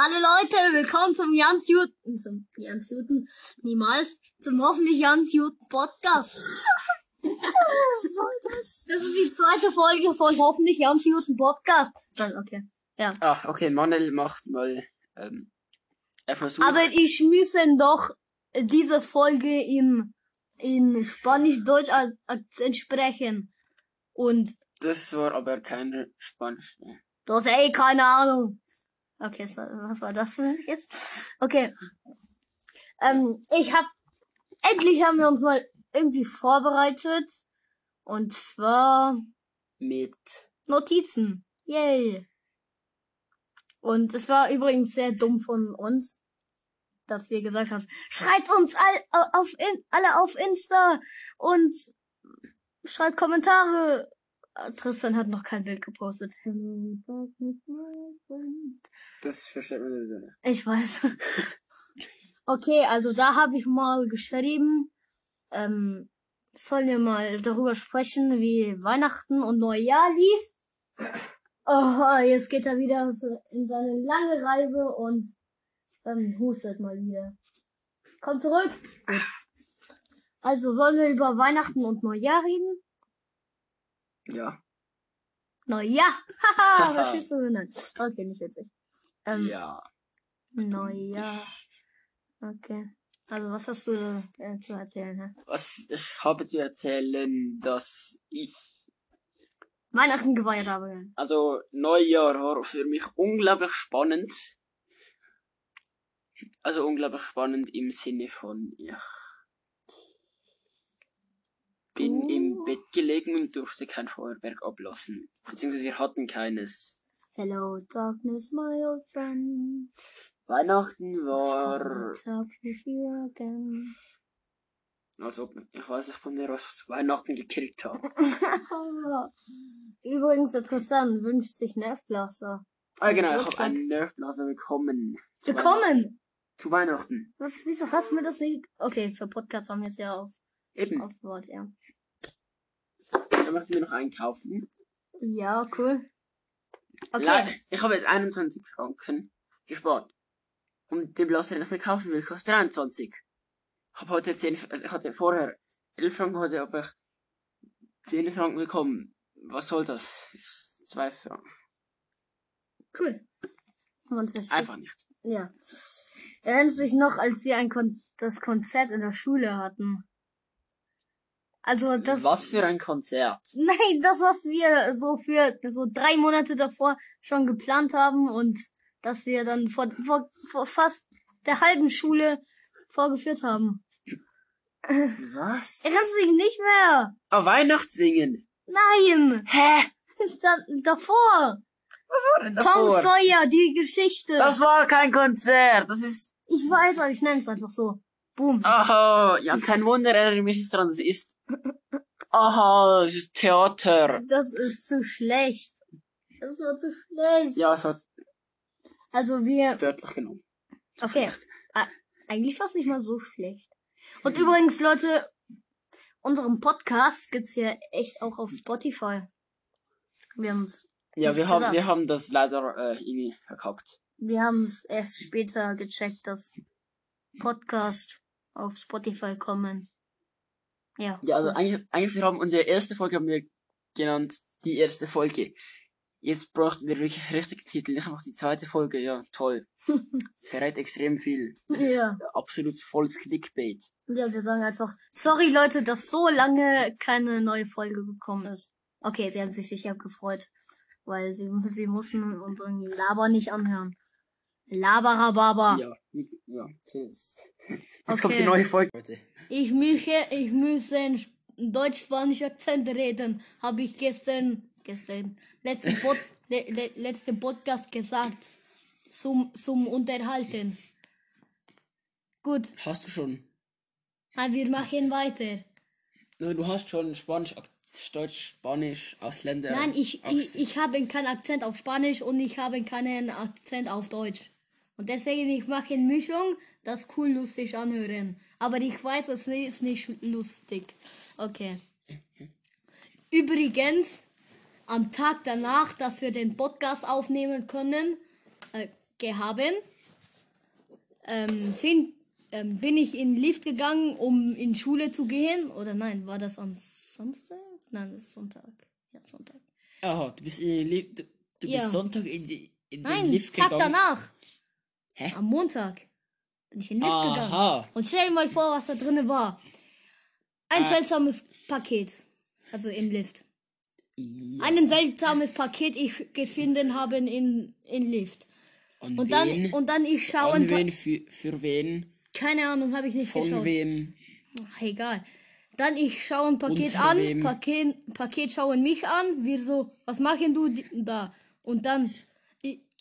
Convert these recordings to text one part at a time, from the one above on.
Hallo Leute, willkommen zum Jans Juten, zum Jans Juten, niemals, zum hoffentlich Jans Juten Podcast. Was soll das? Das ist die zweite Folge von hoffentlich Jans Juten Podcast. Okay. Ja. Ah, okay, Manuel macht mal, ähm, er versucht. Aber ich müssen doch diese Folge in, in Spanisch-Deutsch als Akzent sprechen. Und das war aber kein Spanisch mehr. du hast eh keine Ahnung. Okay, so, was war das für jetzt? Okay. Ähm, ich hab, endlich haben wir uns mal irgendwie vorbereitet. Und zwar Mit. Notizen. Yay. Und es war übrigens sehr dumm von uns, dass wir gesagt haben, schreibt uns all, auf alle auf Insta und schreibt Kommentare. Tristan hat noch kein Bild gepostet. Das versteht man sowieso nicht. Ich weiß. Okay, also da habe ich mal geschrieben, ähm, sollen wir mal darüber sprechen, wie Weihnachten und Neujahr lief. Oh, jetzt geht er wieder in seine lange Reise und ähm, hustet mal wieder. Komm zurück. Also sollen wir über Weihnachten und Neujahr reden? Ja. Neujahr. Haha, verstehst du? Nein. Okay, nicht witzig. Ähm, ja. Neujahr. Okay. Also was hast du äh, zu erzählen? Hä? Was ich habe zu erzählen, dass ich, Weihnachten gefeiert habe. also Neujahr war für mich unglaublich spannend. Also unglaublich spannend im Sinne von, ich bin im Bett gelegen und durfte kein Feuerwerk ablassen. Beziehungsweise wir hatten keines. Hello, darkness, my old friend. Weihnachten war, Talk with you again. als ob, ich weiß nicht von mir, was Weihnachten gekriegt habe. Übrigens, interessant, wünscht sich Nervblaster. Ah, genau, ich habe einen Nerfblaser bekommen. Zu Weihnachten. Bekommen! Zu Weihnachten. Was, wieso hast du mir das nicht? Okay, für Podcasts haben wir es ja auf, Eben. aufgebaut, ja. Dann möchten wir noch einkaufen. Ja, cool. Okay. Ich habe jetzt 21 Franken gespart. Und den Blaster, den ich mir kaufen will, kostet 23. Ich habe heute 10, also ich hatte vorher 11 Franken, heute habe ich 10 Franken bekommen. Was soll das? Ist 2 Franken. Cool. Und versteht. Einfach nicht. Ja. Erinnerst du dich noch, als wir ein Kon das Konzert in der Schule hatten? Also das. Was für ein Konzert. Nein, das, was wir so für so drei Monate davor schon geplant haben und dass wir dann vor, vor, vor fast der halben Schule vorgeführt haben. Was? Erinnerst du dich nicht mehr? Oh, Weihnachtssingen. Nein! Hä? Da, davor! Was war denn Tom davor? Sawyer, die Geschichte. Das war kein Konzert. Das ist ich weiß, aber ich nenne es einfach so. Boom. Aha, ja, kein Wunder, erinnere mich nicht dran, das ist. Aha, das ist Theater. Das ist zu schlecht. Das war zu schlecht. Ja, es hat Also wir. wörtlich genommen. Okay. Eigentlich war es nicht mal so schlecht. Und übrigens, Leute, unseren Podcast gibt's ja echt auch auf Spotify. Wir haben's, Ja, wir haben, wir haben das leider äh, irgendwie verkackt. wir haben's erst später gecheckt, dass Podcast auf Spotify kommen. Ja. Ja, also eigentlich, eigentlich wir haben unsere erste Folge haben wir genannt, die erste Folge. Jetzt bräuchten wir wirklich richtige Titel, nicht einfach die zweite Folge, ja, toll. Verrät extrem viel. Das Ja. ist absolut volles Clickbait. Ja, wir sagen einfach, sorry Leute, dass so lange keine neue Folge gekommen ist. Okay, sie haben sich sicher gefreut, weil sie, sie mussten unseren Laber nicht anhören. Laberababa. Ja, ja. Jetzt, jetzt Okay. kommt die neue Folge. Leute. Ich müsse, ich müsse in deutsch-spanisch Akzent reden, habe ich gestern, gestern, letzten, Pod, le, le, letzten Podcast gesagt. Zum, zum Unterhalten. Gut, Hast du schon? ah, wir machen weiter. No, du hast schon Spanisch, Deutsch, Spanisch, Ausländer. Nein, ich, ich, ich habe keinen Akzent auf Spanisch und ich habe keinen Akzent auf Deutsch. Und deswegen, ich mache eine Mischung, das cool lustig anhören. Aber ich weiß, es ist nicht lustig. Okay. Übrigens, am Tag danach, dass wir den Podcast aufnehmen können, äh, gehabt, ähm, sind, ähm, bin ich in den Lift gegangen, um in Schule zu gehen. Oder nein, war das am Samstag? Nein, das ist Sonntag. Ja, Sonntag. Aha, du bist, in den Li- du, du Ja. bist Sonntag in, die, in den Nein, Lift Tag gegangen. danach. Hä? Am Montag bin ich in den Lift gegangen. Und stell dir mal vor, was da drinnen war. Ein Ah. seltsames Paket. Also im Lift. Ja. Ein seltsames Paket ich gefunden habe in, in Lift. Und wen? dann, und dann ich schaue Pa- wen? Für, für wen? Keine Ahnung, habe ich nicht Von geschaut. wem? Ach, egal. Dann ich schaue ein Paket an, wem? Paket, Paket schauen mich an, wir so, was machen du da? Und dann,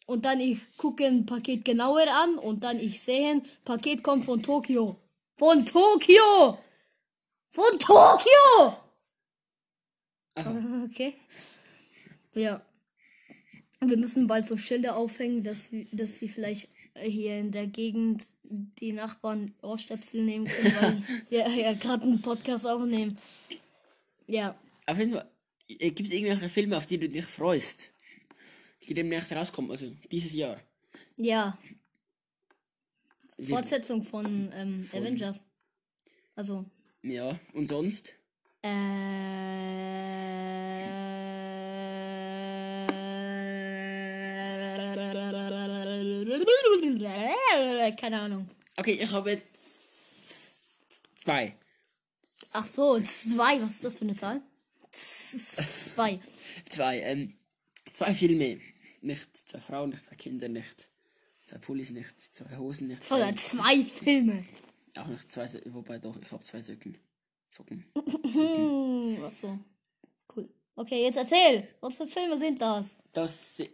und dann ich gucke ein Paket genauer an und dann ich sehe, Paket kommt von Tokio. Von Tokio! Von Tokio! Aha. Okay. Ja. Wir müssen bald so Schilder aufhängen, dass, wir- dass sie vielleicht hier in der Gegend die Nachbarn Ohrstöpsel nehmen können, weil wir ja gerade einen Podcast aufnehmen. Ja. Auf jeden Fall, gibt es irgendwelche Filme, auf die du dich freust? Die demnächst rauskommen, also dieses Jahr. Ja. Wie- Fortsetzung von, ähm, Avengers. Also. Ja, und sonst? Äh, keine Ahnung. Okay, ich habe jetzt zwei. Ach so, zwei. Was ist das für eine Zahl? Zwei. Zwei, ähm, zwei Filme. Nicht zwei Frauen, nicht zwei Kinder, nicht zwei Pullis, nicht zwei Hosen, nicht zwei, Sondern zwei Filme. auch nicht zwei, wobei doch, ich habe zwei Socken. Socken. Hm, ach so. Cool. Okay, jetzt erzähl. Was für Filme sind das? Das, ich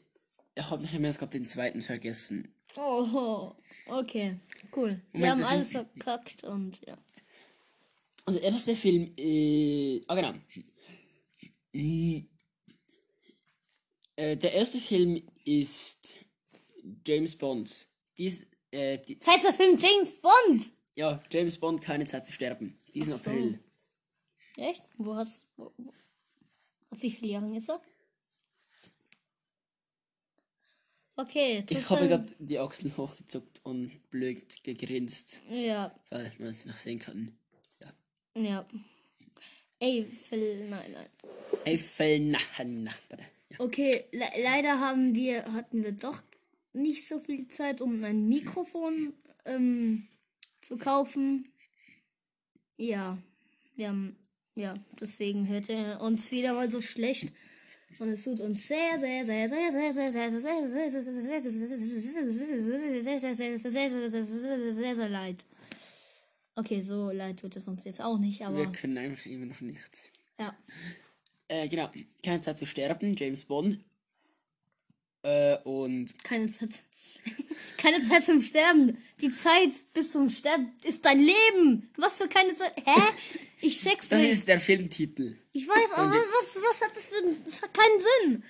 habe nicht mehr gerade den zweiten vergessen. Oh, okay. Cool. Wir Moment, haben das alles verkackt und ja. Also der erste Film, äh, ah genau. Äh, der erste Film ist James Bond. Dies, äh, die, Heißt der Film James Bond? ja, James Bond, keine Zeit zu sterben. Diesen so. April. Echt? Wo hast wo, Auf wie viele Jahre ist er? Okay, Ich habe gerade die Achseln hochgezuckt und blöd gegrinst, Ja, weil man es noch sehen kann. Ja. ja. Ey, Phil, nein, nein. Eiffel nach, nach, ja. Okay, le leider haben wir, hatten wir doch nicht so viel Zeit, um ein Mikrofon ähm, zu kaufen. Ja, wir haben, ja, deswegen hört er uns wieder mal so schlecht. Und es tut uns sehr, sehr, sehr, sehr, sehr, sehr, sehr, sehr, sehr, sehr, sehr, sehr, sehr, sehr, sehr, sehr, sehr leid. Okay, so leid tut es uns jetzt auch nicht, Wir aber können einfach immer noch nichts. ja. Äh, genau. Keine Zeit zu sterben, James Bond. Äh, und Keine Zeit. Keine Zeit zum Sterben. Die Zeit bis zum Sterben ist dein Leben. Was für keine Zeit. Hä? Ich check's das nicht. ist der Filmtitel. ich weiß, aber was, was hat das für. Das hat keinen Sinn.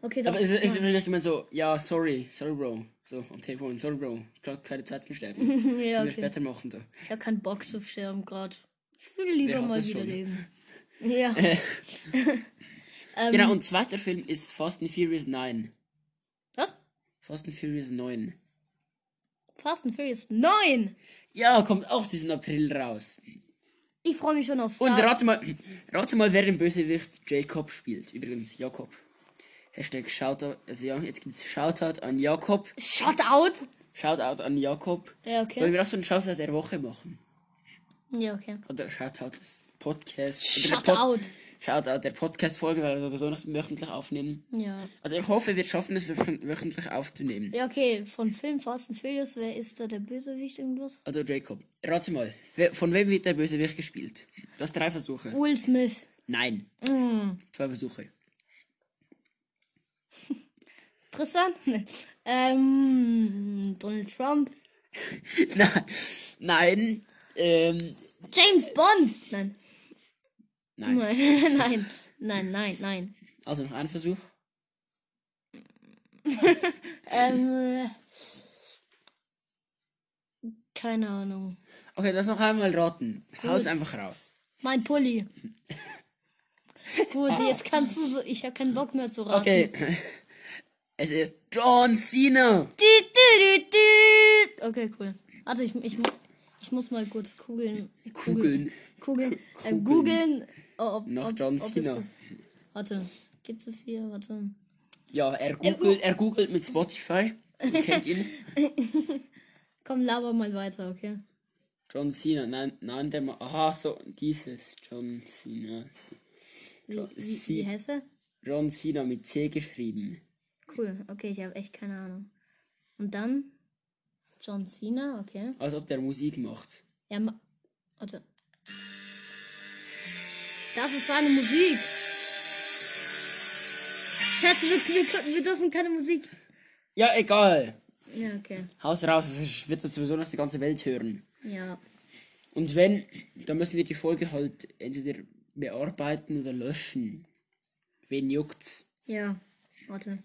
Okay, doch. Aber es ist ja. vielleicht immer so, ja, sorry, sorry, Bro. So, am Telefon, sorry, Bro. Gerade keine Zeit zum Sterben. ja, okay. später machen, so. Ich hab keinen Bock zu sterben gerade. Ich will lieber mal das wieder schon? leben. Ja. Ähm. Genau, und zweiter Film ist Fast and Furious 9. Was? Fast and Furious 9. Fast and Furious 9. Ja, kommt auch diesen April raus. Ich freue mich schon auf Und Star. rate mal, rate mal, wer den Bösewicht Jacob spielt. Übrigens, Jakob. Hashtag Shoutout, also ja, jetzt gibt's Shoutout an Jakob. Shut out. Shoutout an Jakob. Ja, Wollen okay. wir auch so einen Shoutout der Woche machen? Ja, okay. Oder Shoutout des Podcasts. oder der Shut Pod- out. Shoutout der Podcast-Folge, weil wir sowieso noch wöchentlich aufnehmen. Ja. Also ich hoffe, wir schaffen es wöch- wöchentlich aufzunehmen. Ja, okay. Von Film Fast and Furious, wer ist da der Bösewicht irgendwas? Also Jacob, rate mal, von wem wird der Bösewicht gespielt? Du hast drei Versuche. Will Smith. Nein, Mm. zwei Versuche. Tristan? ähm, Donald Trump. Nein, nein, ähm, James Bond. Nein. nein. Nein, nein, nein, nein, nein. Also noch ein Versuch. Ähm, äh, keine Ahnung. Okay, das noch einmal raten. Haus einfach raus. Mein Pulli. Gut, jetzt kannst du so. Ich habe keinen Bock mehr zu raten. Okay. Es ist John Cena. Okay, cool. Warte, ich, ich, ich muss mal kurz kugeln. Kugeln. Kugeln. Äh, googeln. Oh, ob, Nach ob, John Cena. Warte, gibt es hier? Warte. Ja, er googelt, er googelt mit Spotify. Ihr kennt ihn. Komm, laber mal weiter, okay? John Cena. Nein, nein, der Ma Aha, so, dieses. John Cena. Wie, wie, Sie- wie heißt er? John Cena mit C geschrieben. Cool, okay, ich habe echt keine Ahnung. Und dann John Cena, okay. Als ob der Musik macht. Ja, ma warte. Das ist seine Musik. Schatz, wir, wir, wir dürfen keine Musik. Ja, egal. Ja, okay. Haus raus, es wird das sowieso noch die ganze Welt hören. Ja. Und wenn, dann müssen wir die Folge halt entweder bearbeiten oder löschen. Wen juckt's? Ja. Warte.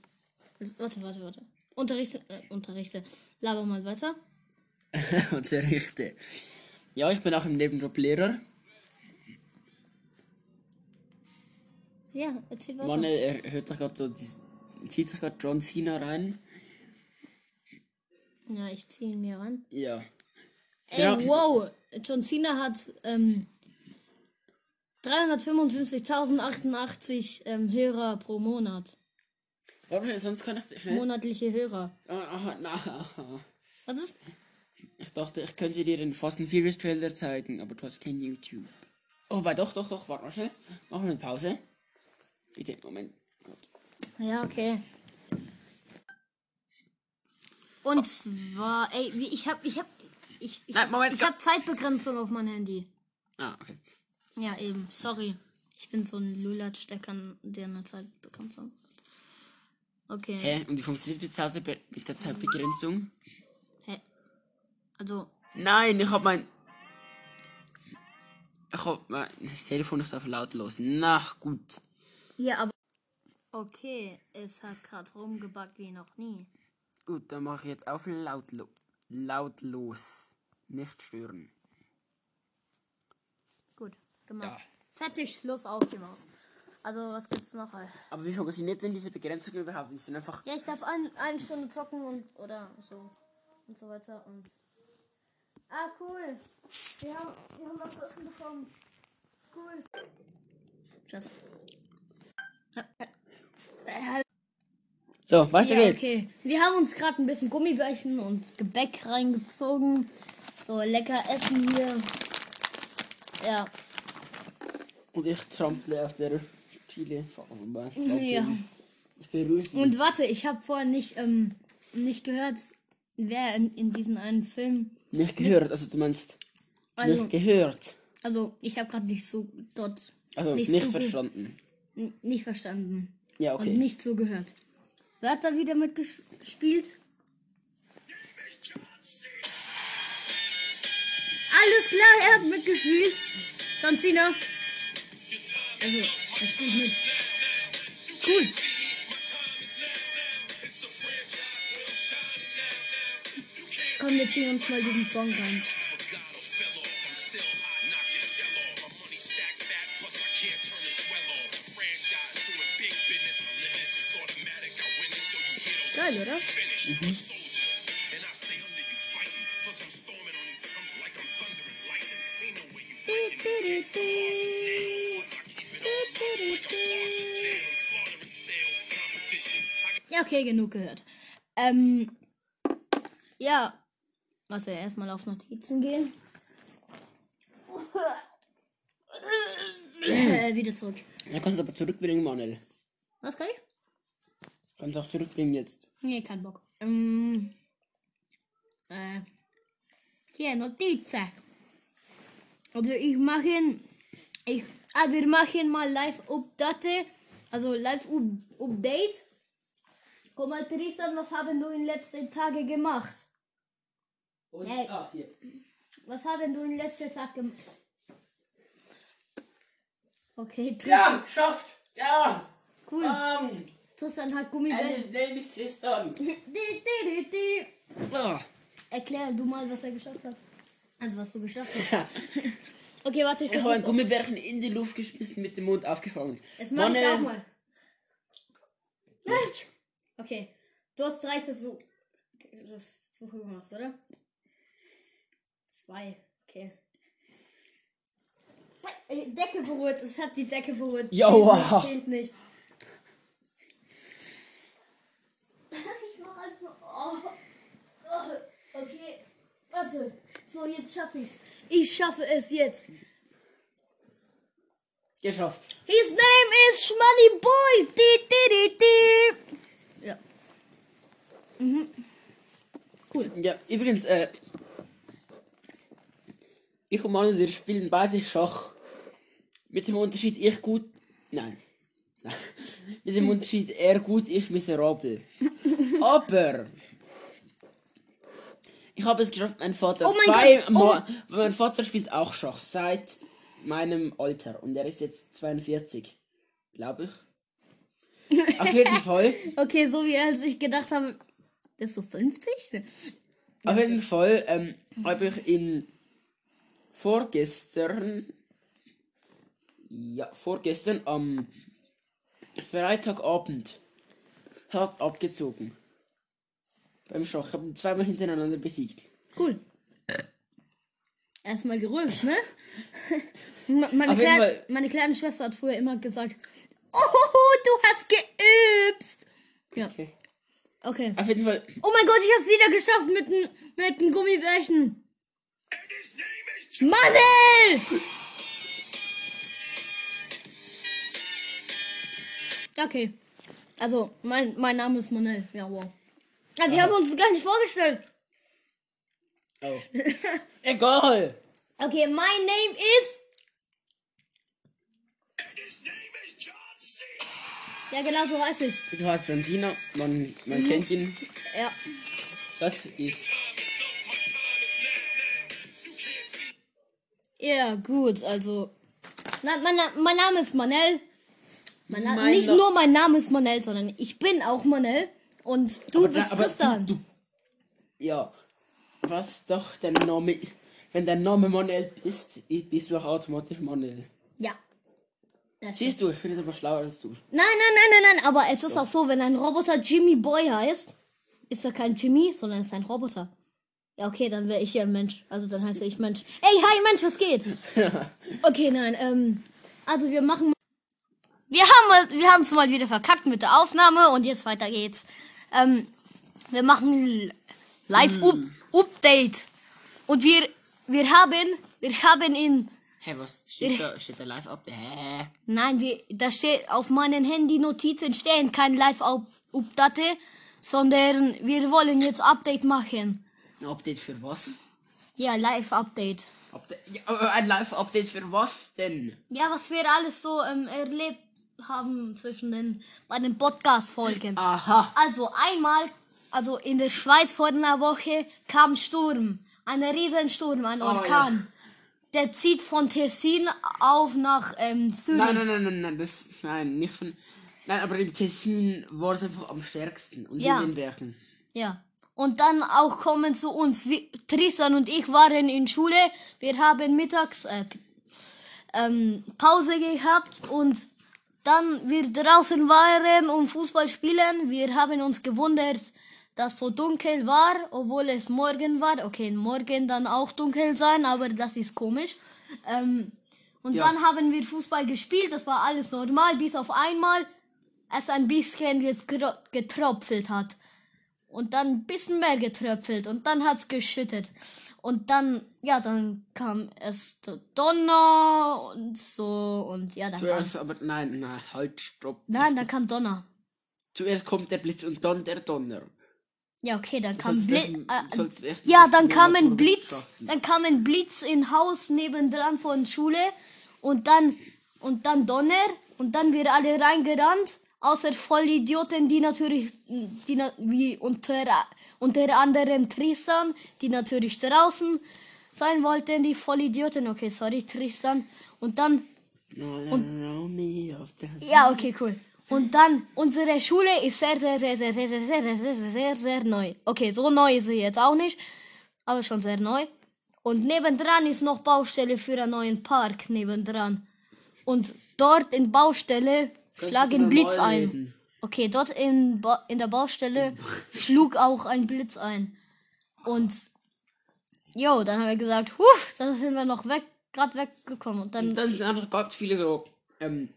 Warte, warte, warte. Unterrichte, äh, unterrichte. Laber mal weiter. Richtig. Ja, ich bin auch im Nebenjob Lehrer. Ja, erzähl weiter. Mann, er hört doch gerade so, zieht sich gerade John Cena rein. Ja, ich ziehe ihn mir ran. Ja. Ey, Ja. wow. John Cena hat ähm, 355.088 ähm, Hörer pro Monat. Schnell, sonst kann ich schnell. Monatliche Hörer. Ah, Aha, na, aha. Was ist? Ich dachte, ich könnte dir den Fast and Furious Trailer zeigen, aber du hast kein YouTube. Oh, wobei, doch, doch, doch, warte mal schnell. Machen wir eine Pause. Bitte, Moment. Gut. Ja, okay. Und zwar, ey, wie, ich hab, ich hab, ich, ich, Nein, Moment, ich hab Zeitbegrenzung auf mein Handy. Ah, okay. Ja, eben, sorry. Ich bin so ein Lulatsch-Stecker, der eine Zeitbegrenzung. Okay. Hä? Und wie funktioniert die Zeit mit der Zeitbegrenzung? Hä? Also, Nein, ich hab mein. Ich hab mein Telefon nicht auf lautlos. Na gut. ja, aber. Okay, es hat gerade rumgebackt wie noch nie. Gut, dann mache ich jetzt auf lautlo lautlos. Nicht stören. Gut, gemacht. Ja. Fertig, Schluss, ausgemacht. Also, was gibt's noch? Aber wie funktioniert denn diese Begrenzung überhaupt? Die sind einfach. Ja, ich darf ein, eine Stunde zocken und oder so und so weiter und. Ah, cool. Wir haben, wir haben was zu essen bekommen. Cool. Scheiße. So, weiter Ja, geht's. okay. Wir haben uns gerade ein bisschen Gummibärchen und Gebäck reingezogen. So lecker essen hier. Ja. Und ich trample auf der Vorbei. Ja. Ich. Und warte, ich habe vorher nicht, ähm, nicht gehört, wer in, in diesem einen Film. Nicht gehört, also du meinst. Also, nicht gehört. also ich habe gerade nicht so dort. Also nicht, so gut- verstanden. Nicht verstanden. Ja, okay. Und nicht so gehört. Wer hat da wieder mitgespielt? Alles klar, er hat mitgespielt. John Cena. Also, das spielt mit. Cool. Komm, wir ziehen uns mal diesen Song rein. Geil, oder? Ja, okay, genug gehört. Ähm, ja. Warte, erstmal auf Notizen gehen. äh, wieder zurück. Ja, kannst du aber zurückbringen, Manuel. Was kann ich? Kannst auch zurückbringen jetzt. Nee, kein Bock. Ähm, äh, hier, Notizen. Also ich mache, ich, ah, wir machen mal Live-Update, also Live-Update. Komm mal, Tristan, was haben du in den letzten Tagen gemacht? Und, Hey. ah, hier. Was haben du in den letzten Tagen gemacht? Okay, Tristan, Ja, geschafft! Ja! cool. Um, Tristan hat and Gummibärchen. his name is Tristan. Ah. Erklär du mal, was er geschafft hat. Also, was du geschafft hast. Okay, warte, ich Ich habe ein. Gummibärchen in die Luft geschmissen, mit dem Mund aufgefangen. Das mach ich Manuel. auch mal. Okay, du hast drei Versuche. wir was, oder? Zwei, okay. Äh, Decke berührt, es hat die Decke berührt. Joa. Zählt nicht, zählt nicht. Ich mach als nur. Oh. Oh. Okay. Warte. So, jetzt schaffe ich's. Ich schaffe es jetzt. Geschafft. His name is Schmoney Boy. Di, di, di, di. Mhm. Cool. Ja, übrigens, äh. Ich und Manuel, wir spielen beide Schach. Mit dem Unterschied, ich gut. Nein. Nein. Mit dem Unterschied, er gut, ich miserabel. Aber. Ich habe es geschafft, mein Vater Oh mein zwei Gott, Mal. Mein Vater spielt auch Schach seit meinem Alter. Und er ist jetzt 42. Glaube ich. Auf jeden Fall. Okay, so wie als ich gedacht habe, bist du 50? Auf jeden Fall ähm, habe ich ihn vorgestern, ja, vorgestern am Freitagabend hart abgezogen. Beim Schach. Ich habe ihn zweimal hintereinander besiegt. Cool. Erstmal gerülpst, ne? Me- meine, kleine, meine kleine Schwester hat früher immer gesagt, oh, du hast geübst. Ja, Okay. Okay. Auf jeden Fall, Oh mein Gott, ich hab's wieder geschafft mit dem mit Gummibärchen. Manel! Okay. Also, mein, mein Name ist Manel. Ja, wow. Ja, wir haben uns gar nicht vorgestellt. oh. Egal. Okay, my name is. Ja, genau so heißt ich. Du hast John Cena, man, man kennt ihn. Ja. Das ist. Ja, gut, also. Na, mein, mein Name ist Manel. Mein Na Mein nicht Na- nur mein Name ist Manel, sondern ich bin auch Manel. Und du Aber da- bist aber Tristan. Du, du, ja. Was doch dein Name. Wenn dein Name Manuel ist, bist du auch automatisch Manuel. Ja. Das Siehst du, ich bin jetzt aber schlauer als du. Nein, nein, nein, nein, nein. Aber es ist auch so, wenn ein Roboter Jimmy Boy heißt, ist er kein Jimmy, sondern ist ein Roboter. Ja, okay, dann wäre ich ja ein Mensch. Also dann heiße ich Mensch. Ey, hi Mensch, was geht? Okay, nein, ähm, also wir machen. Wir haben wir haben es mal wieder verkackt mit der Aufnahme und jetzt weiter geht's. Ähm, wir machen Live Up Update und wir wir haben wir haben in Hä, was steht da? Steht da live ab? Hä? Nein, wir, da steht auf meinen Handy-Notizen stehen kein Live-Update, sondern wir wollen jetzt Update machen. Ein Update für was? Ja, Live-Update. Update, ja, ein Live-Update für was denn? Ja, was wir alles so ähm, erlebt haben zwischen den bei den Podcast-Folgen. Aha. Also einmal, also in der Schweiz vor einer Woche kam Sturm, ein Riesensturm, ein ja. Der zieht von Tessin auf nach ähm, Zürich. Nein, nein, nein, nein, nein, das, nein, nicht von, nein, aber im Tessin war es einfach am stärksten und Ja. in den Bergen. Ja. Und dann auch kommen zu uns. Wir, Tristan und ich waren in Schule. Wir haben mittags äh, ähm, Pause gehabt und dann wir draußen waren und Fußball spielen. Wir haben uns gewundert, dass so dunkel war, obwohl es morgen war. Okay, morgen dann auch dunkel sein, aber das ist komisch. Ähm, und Ja. dann haben wir Fußball gespielt. Das war alles normal, bis auf einmal es ein bisschen getro getropfelt hat. Und dann ein bisschen mehr getröpfelt und dann hat's geschüttet. Und dann, ja, dann kam es der Donner und so und ja, dann kam, Zuerst, aber nein, nein, halt, stopp. Nein, dann kam Donner. Zuerst kommt der Blitz und dann der Donner. Ja, okay, dann kam Blitz. Äh, ja, dann kam ein Blitz. Dann kam ein Blitz in Haus nebendran von Schule und dann und dann Donner und dann wir alle reingerannt. Außer Vollidioten, die natürlich, die na- wie unter, unter anderem Tristan, die natürlich draußen sein wollten, die Vollidioten. Okay, sorry, Tristan. Und dann ja, okay, cool. Und dann, unsere Schule ist sehr, sehr, sehr, sehr, sehr, sehr, sehr, sehr, sehr, sehr, sehr, sehr neu. Okay, so neu ist sie jetzt auch nicht, aber schon sehr neu. Und nebendran ist noch Baustelle für einen neuen Park nebendran. Und dort in Baustelle schlagen Blitz ein. Okay, dort in, Ba- in der Baustelle schlug auch ein Blitz ein. Und jo, dann haben wir gesagt, huh, da sind wir noch weg, gerade weggekommen. Und dann Dann sind noch ganz viele so, ähm,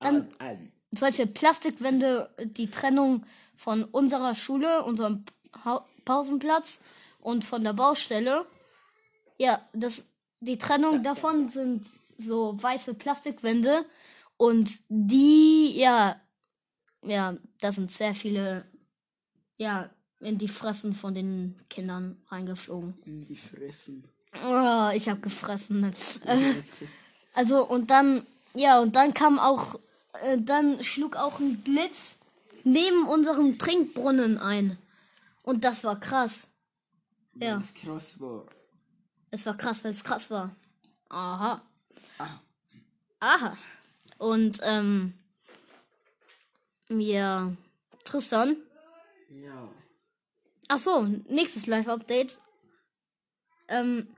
Dann- äh, ähm, solche Plastikwände, die Trennung von unserer Schule, unserem ha Pausenplatz und von der Baustelle. Ja, das, die Trennung davon sind so weiße Plastikwände und die, ja, ja, da sind sehr viele, ja, in die Fressen von den Kindern reingeflogen. die fressen. Oh, ich habe gefressen. Also und dann, ja, und dann kam auch, äh, dann schlug auch ein Blitz neben unserem Trinkbrunnen ein. Und das war krass. Ja, Das krass war. es war krass, weil es krass war. Aha. Ah. Aha. Und, ähm, ja, Tristan. Ja. Ach so, nächstes Live-Update. Ähm,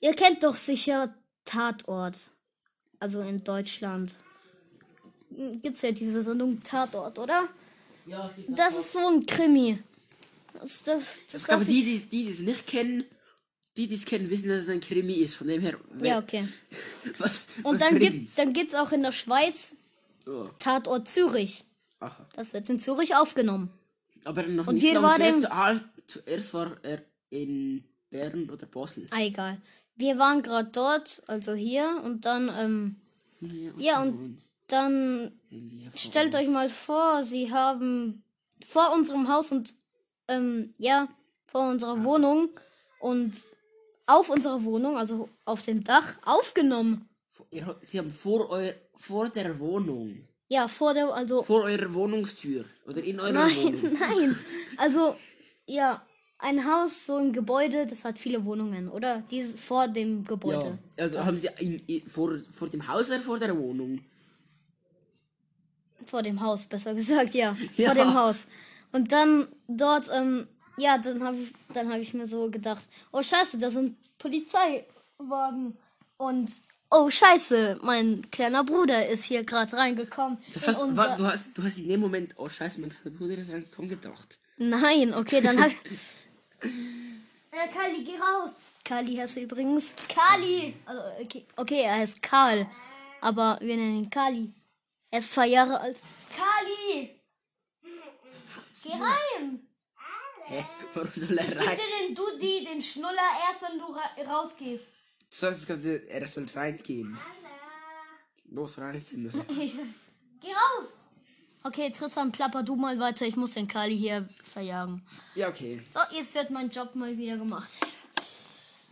ihr kennt doch sicher Tatort. Also in Deutschland. Hm, Gibt's ja diese Sendung Tatort, oder? Ja, es gibt Das ist so ein Krimi. Das, darf, das Ich darf glaube, die, ich... die, die es nicht kennen, die, die es kennen, wissen, dass es ein Krimi ist. Von dem her, Ja, okay. was, Und was dann bringt's? gibt dann gibt's auch in der Schweiz Oh, Tatort Zürich. aha. Das wird in Zürich aufgenommen. Aber noch Und nicht wir lange waren- ah, zuerst war er in Bern oder Basel. Ah, egal. Wir waren gerade dort, also hier, und dann, ähm, ja, und dann Stellt euch mal vor, sie haben vor unserem Haus und ähm, ja, vor unserer Wohnung und auf unserer Wohnung, also auf dem Dach, aufgenommen. Sie haben vor, eu, vor der Wohnung, Ja, vor der, also vor eurer Wohnungstür oder in eurer nein, Wohnung. nein. Also, ja, ein Haus, so ein Gebäude, das hat viele Wohnungen, oder? Dieses vor dem Gebäude. Ja, also haben Sie in, in, vor, vor dem Haus oder vor der Wohnung? Vor dem Haus, besser gesagt, ja. Ja. Vor dem Haus. Und dann dort, ähm, ja, dann habe ich, dann habe ich mir so gedacht, oh scheiße, da sind Polizeiwagen. Und oh scheiße, mein kleiner Bruder ist hier gerade reingekommen. Das heißt, unser- wa- du, hast, du hast in dem Moment, oh scheiße, mein kleiner Bruder ist reingekommen, gedacht. Nein, okay, dann hab ich. äh, Kali, geh raus. Kali heißt übrigens. Kali! Also, okay, okay, er heißt Karl. Aber wir nennen ihn Kali. Er ist zwei Jahre alt. Kali! Geh rein! Hä? Warum soll er rein? Gib dir den Dudi, den Schnuller, erst wenn du ra rausgehst. Du sollst gerade erst mal reingehen. Los, rein in das. Geh raus! Okay, Tristan, plapper du mal weiter. Ich muss den Kali hier verjagen. Ja, okay. So, jetzt wird mein Job mal wieder gemacht.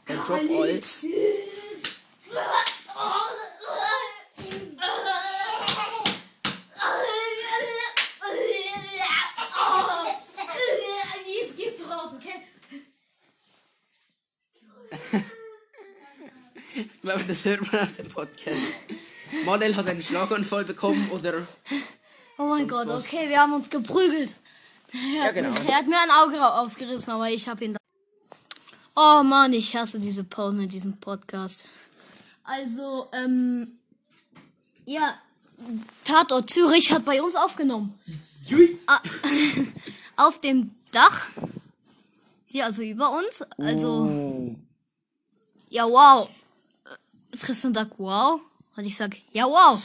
Dein Job als. Jetzt gehst du raus, okay? Aber das hört man auf dem Podcast. Model hat einen Schlaganfall bekommen oder. Oh mein Gott, okay, wir haben uns geprügelt. Er Ja, genau. Er hat mir ein Auge ausgerissen, aber ich habe ihn. Da oh Mann, ich hasse diese Pausen in diesem Podcast. Also, ähm, ja, Tatort Zürich hat bei uns aufgenommen. Jui! Ah, auf dem Dach. Hier, also über uns. Also, Oh. ja, wow. Tristan sagt wow. Und ich sag, ja, wow.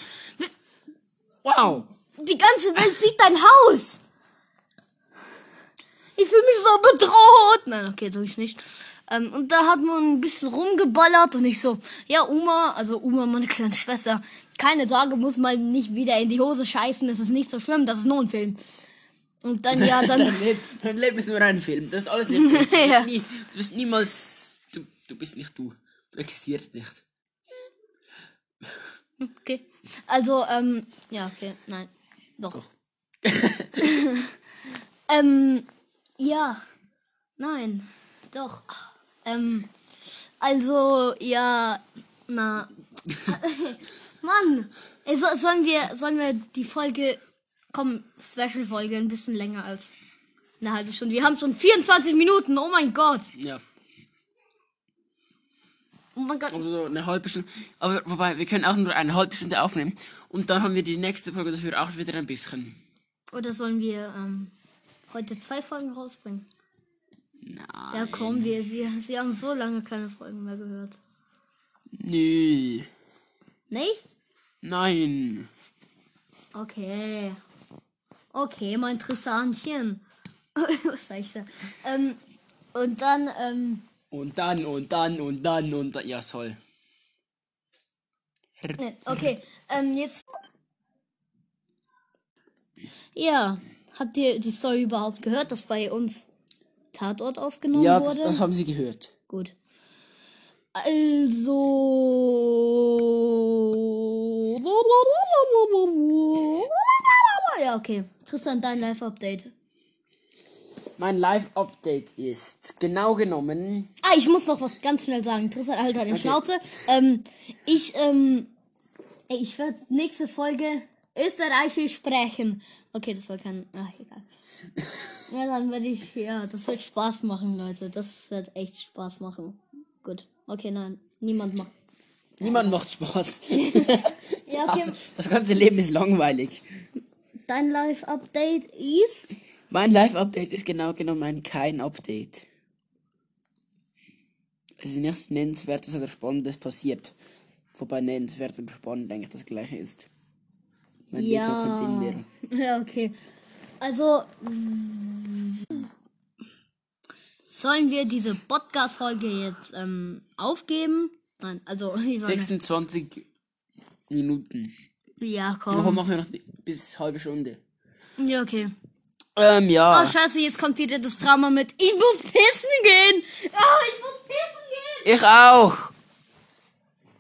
Wow! Die ganze Welt sieht dein Haus. Ich fühle mich so bedroht. Nein, okay, tue ich nicht. Ähm, und da hat man ein bisschen rumgeballert und ich so, ja, Uma, also Uma, meine kleine Schwester, keine Sorge, muss mal nicht wieder in die Hose scheißen, das ist nicht so schlimm, das ist nur ein Film. Und dann, ja, dann, Dein Leben, dein Leben ist nur ein Film. Das ist alles nicht. Du bist, Ja. nie, du bist niemals. Du, du bist nicht du. Du existierst nicht. Okay. Also, ähm, ja, okay, nein, doch. Doch. Ähm, ja, nein, doch. Ähm, also, ja, na. Mann, ey, so, sollen wir, sollen wir die Folge, komm, Special-Folge ein bisschen länger als eine halbe Stunde. Wir haben schon 24 Minuten, oh mein Gott. Ja. Oh mein Gott. Aber so eine halbe Stunde. Aber wobei, wir können auch nur eine halbe Stunde aufnehmen. Und dann haben wir die nächste Folge dafür auch wieder ein bisschen. Oder sollen wir ähm, heute zwei Folgen rausbringen? Nein. Ja, komm, wir, sie, sie haben so lange keine Folgen mehr gehört. Nö. Nicht? Nein. Okay. Okay, mein Trissantchen. Was sag ich da? Ähm, und dann, ähm, Und dann, und dann, und dann, und dann. Ja, soll. okay, ähm, jetzt. Ja, habt ihr die Story überhaupt gehört, dass bei uns Tatort aufgenommen Ja, das, wurde? das haben sie gehört. Gut. Also. Ja, okay. Tristan, dein Live-Update. Mein Live-Update ist genau genommen. Ah, ich muss noch was ganz schnell sagen. Tristan, halt deine Okay. Schnauze. Ähm, ich, ähm, ich werde nächste Folge Österreichisch sprechen. Okay, das war kein, ach, egal. Ja, dann werde ich, ja, das wird Spaß machen, Leute. Das wird echt Spaß machen. Gut. Okay, nein. Niemand macht. Niemand macht Spaß. Ja, okay. Also, das ganze Leben ist langweilig. Dein Live-Update ist. Mein Live-Update ist genau genommen kein Update. Es ist nichts Nennenswertes oder Spannendes passiert. Wobei nennenswert und spannend eigentlich das gleiche ist. Mein mehr. Ja, okay. Also. Sollen wir diese Podcast-Folge jetzt ähm, aufgeben? Nein, also. ich meine- 26 Minuten. Ja, Warum komm. machen wir noch bis halbe Stunde? Ja, okay. Ähm, ja. Oh, scheiße, jetzt kommt wieder das Drama mit. Ich muss pissen gehen! Oh, ich muss pissen gehen! ich auch.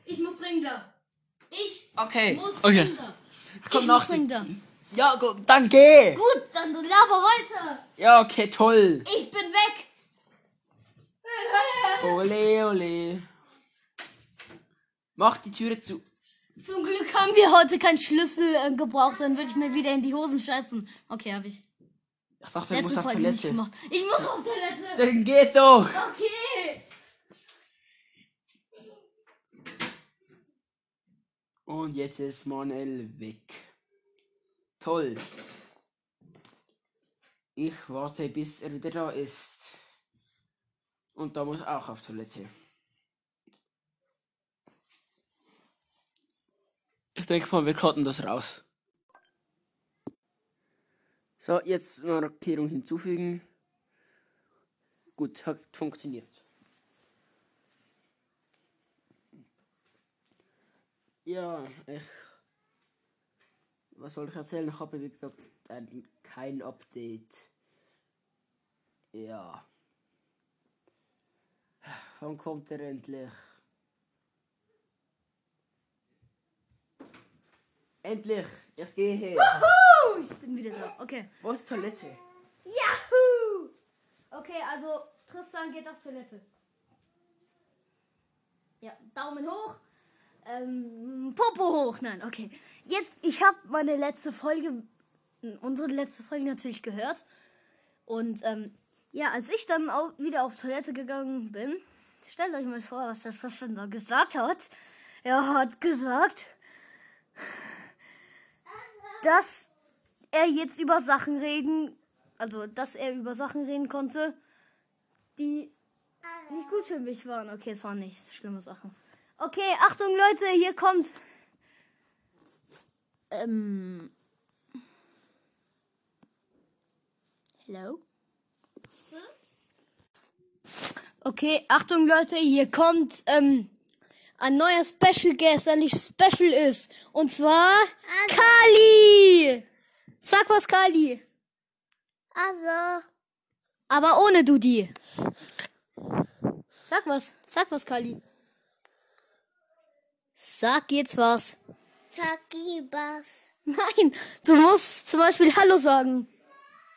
Ich muss dringender. Ich Okay. muss Okay. dringender. Komm ich muss dringender. Ja, gut, dann geh. Gut, dann laber weiter. Ja, okay, toll. Ich bin weg. Ole, ole. Mach die Türe zu. Zum Glück haben wir heute keinen Schlüssel äh, gebraucht, dann würde ich mir wieder in die Hosen scheißen. Okay, habe ich. Ich dachte, er muss auf Toilette. Ich muss auf Toilette. Dann geht doch. Okay. Und jetzt ist Manuel weg. Toll. Ich warte, bis er wieder da ist. Und da muss auch auf Toilette. Ich denke mal, wir cutten das raus. So, jetzt Markierung hinzufügen. Gut, hat funktioniert. Ja, ich. Was soll ich erzählen? Ich habe, wie gesagt, ein, kein Update. Ja. Wann kommt er endlich? Endlich! Ich gehe. Uh, ich bin wieder da. Okay. Wo ist Toilette? Yahoo! Okay, also Tristan geht auf Toilette. Ja, Daumen hoch. Ähm, Popo hoch. Nein, okay. Jetzt, ich habe meine letzte Folge, unsere letzte Folge natürlich gehört. Und ähm, ja, als ich dann auch wieder auf Toilette gegangen bin, stellt euch mal vor, was was denn da gesagt hat. Er hat gesagt, dass er jetzt über Sachen reden, also dass er über Sachen reden konnte, die nicht gut für mich waren. Okay, es waren nicht schlimme Sachen. Okay, Achtung Leute, hier kommt. Ähm. Hello? Okay, Achtung Leute, hier kommt ähm, ein neuer Special Guest, der nicht special ist. Und zwar Kali! Sag was, Kali. Also, Aber ohne Dudi. Sag was. Sag was, Kali. Sag jetzt was. Takibas. Nein, du musst zum Beispiel Hallo sagen.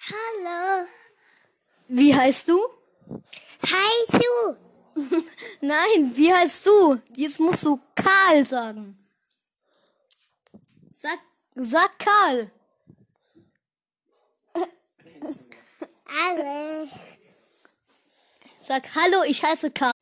Hallo. Wie heißt du? Hi, du. Nein, wie heißt du? Jetzt musst du Karl sagen. Sag, sag Karl. Alle. Sag Hallo, ich heiße Karl.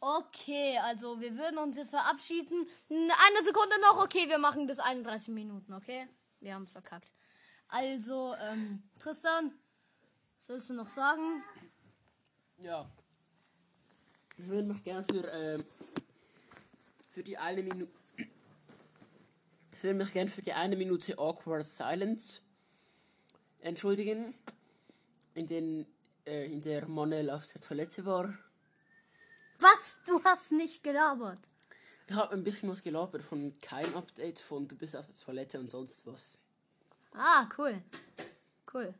Okay. Also wir würden uns jetzt verabschieden. Eine Sekunde noch, okay, wir machen bis 31 Minuten, okay? Wir haben es verkackt. Also, ähm, Tristan, was willst du noch sagen? Ja. Ich würde mich gerne für, ähm, für die eine Minute. Ich würde mich gerne für die eine Minute Awkward Silence entschuldigen, in, den, äh, in der Monel auf der Toilette war. Was? Du hast nicht gelabert. Ich habe ein bisschen was gelabert von kein Update, von du bist auf der Toilette und sonst was. Ah, cool. Cool.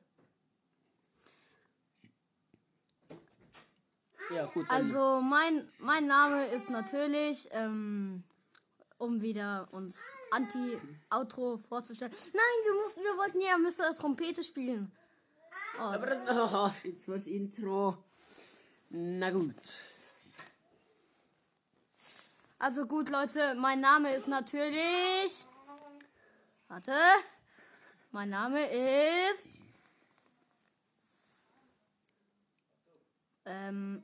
Ja, gut. Also, mein, mein Name ist natürlich, ähm, um wieder uns Anti-Outro vorzustellen. Nein, wir mussten, wir wollten ja Mr. Trompete spielen. Oh, aber das, oh, jetzt das Intro. Na gut. also gut, Leute, mein Name ist natürlich. Warte. Mein Name ist. Ähm.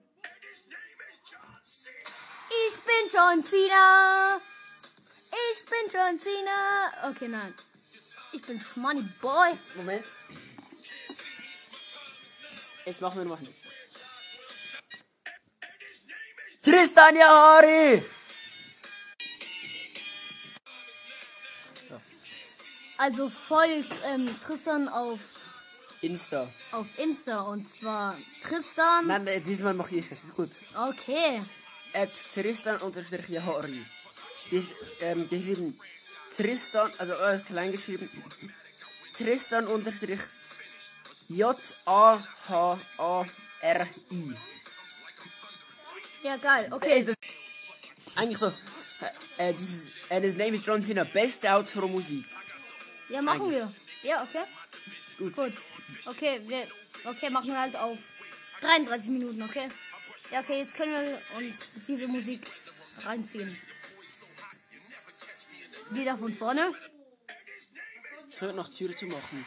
Ich bin John Cena. Ich bin John Cena. Okay, nein. Ich bin Schmoney Boy. Moment. Jetzt machen wir noch nicht. Tristan Jahari! Also folgt ähm, Tristan auf, Insta. auf Insta und zwar Tristan. Nein, nein, diesmal mache ich es. Ist gut. Okay. At Tristan unterstrich Jahari. Gesch ähm, geschrieben Tristan, also äh, klein geschrieben. Tristan unterstrich J-A-H-A-R-I. Ja, geil. Okay. das eigentlich so. Äh, äh, dieses, äh, das Name ist John Cena, beste Outro-Musik. Ja, machen wir. Ja, okay. Gut. Gut. Okay, wir okay, machen wir halt auf 33 Minuten, okay? Ja, okay, jetzt können wir uns diese Musik reinziehen. Wieder von vorne. Ich höre noch Tür zu machen.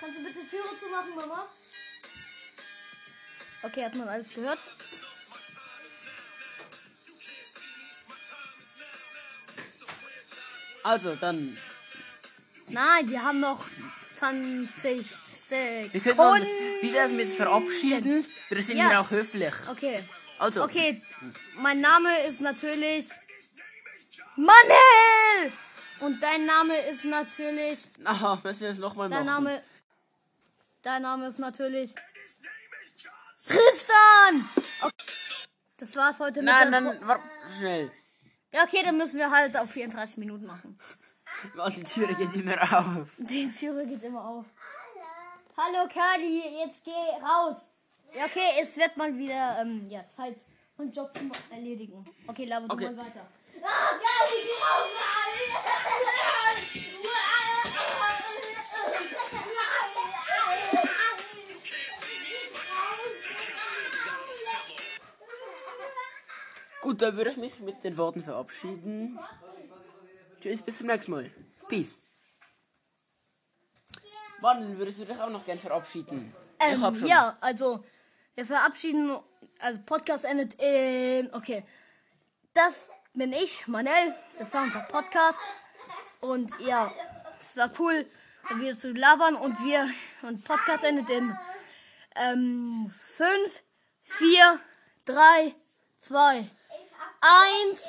Kannst du bitte Türe zu machen, Mama? Okay, hat man alles gehört? Also, dann. Nein, wir haben noch 20 Sekunden. Wir können uns wieder mit verabschieden. Wir sind Ja. auch höflich. Okay. Also, Okay, mein Name ist natürlich Manel! Und dein Name ist natürlich. aha, müssen wir das nochmal Dein machen. Name. Dein Name ist natürlich. Tristan! Okay. Das war's heute Nein, mit der nein, warte, schnell. Ja, okay, dann müssen wir halt auf 34 Minuten machen. Die Tür geht immer auf. Die Türe geht immer auf. Hallo Kali, jetzt geh raus. Ja, okay, es wird mal wieder ähm, ja, Zeit, einen Job zu erledigen. Okay, laber du Okay. mal weiter. Ah, Kali, geh raus! Gut, dann würde ich mich mit den Worten verabschieden. Tschüss, bis zum nächsten Mal. Peace. Wann würdest du dich auch noch gern verabschieden? ich hab Ähm, schon. ja, also wir verabschieden, also Podcast endet in, okay, das bin ich, Manel, das war unser Podcast und ja, es war cool, wieder zu labern und wir, und Podcast endet in ähm, 5, 4, 3, 2, 1.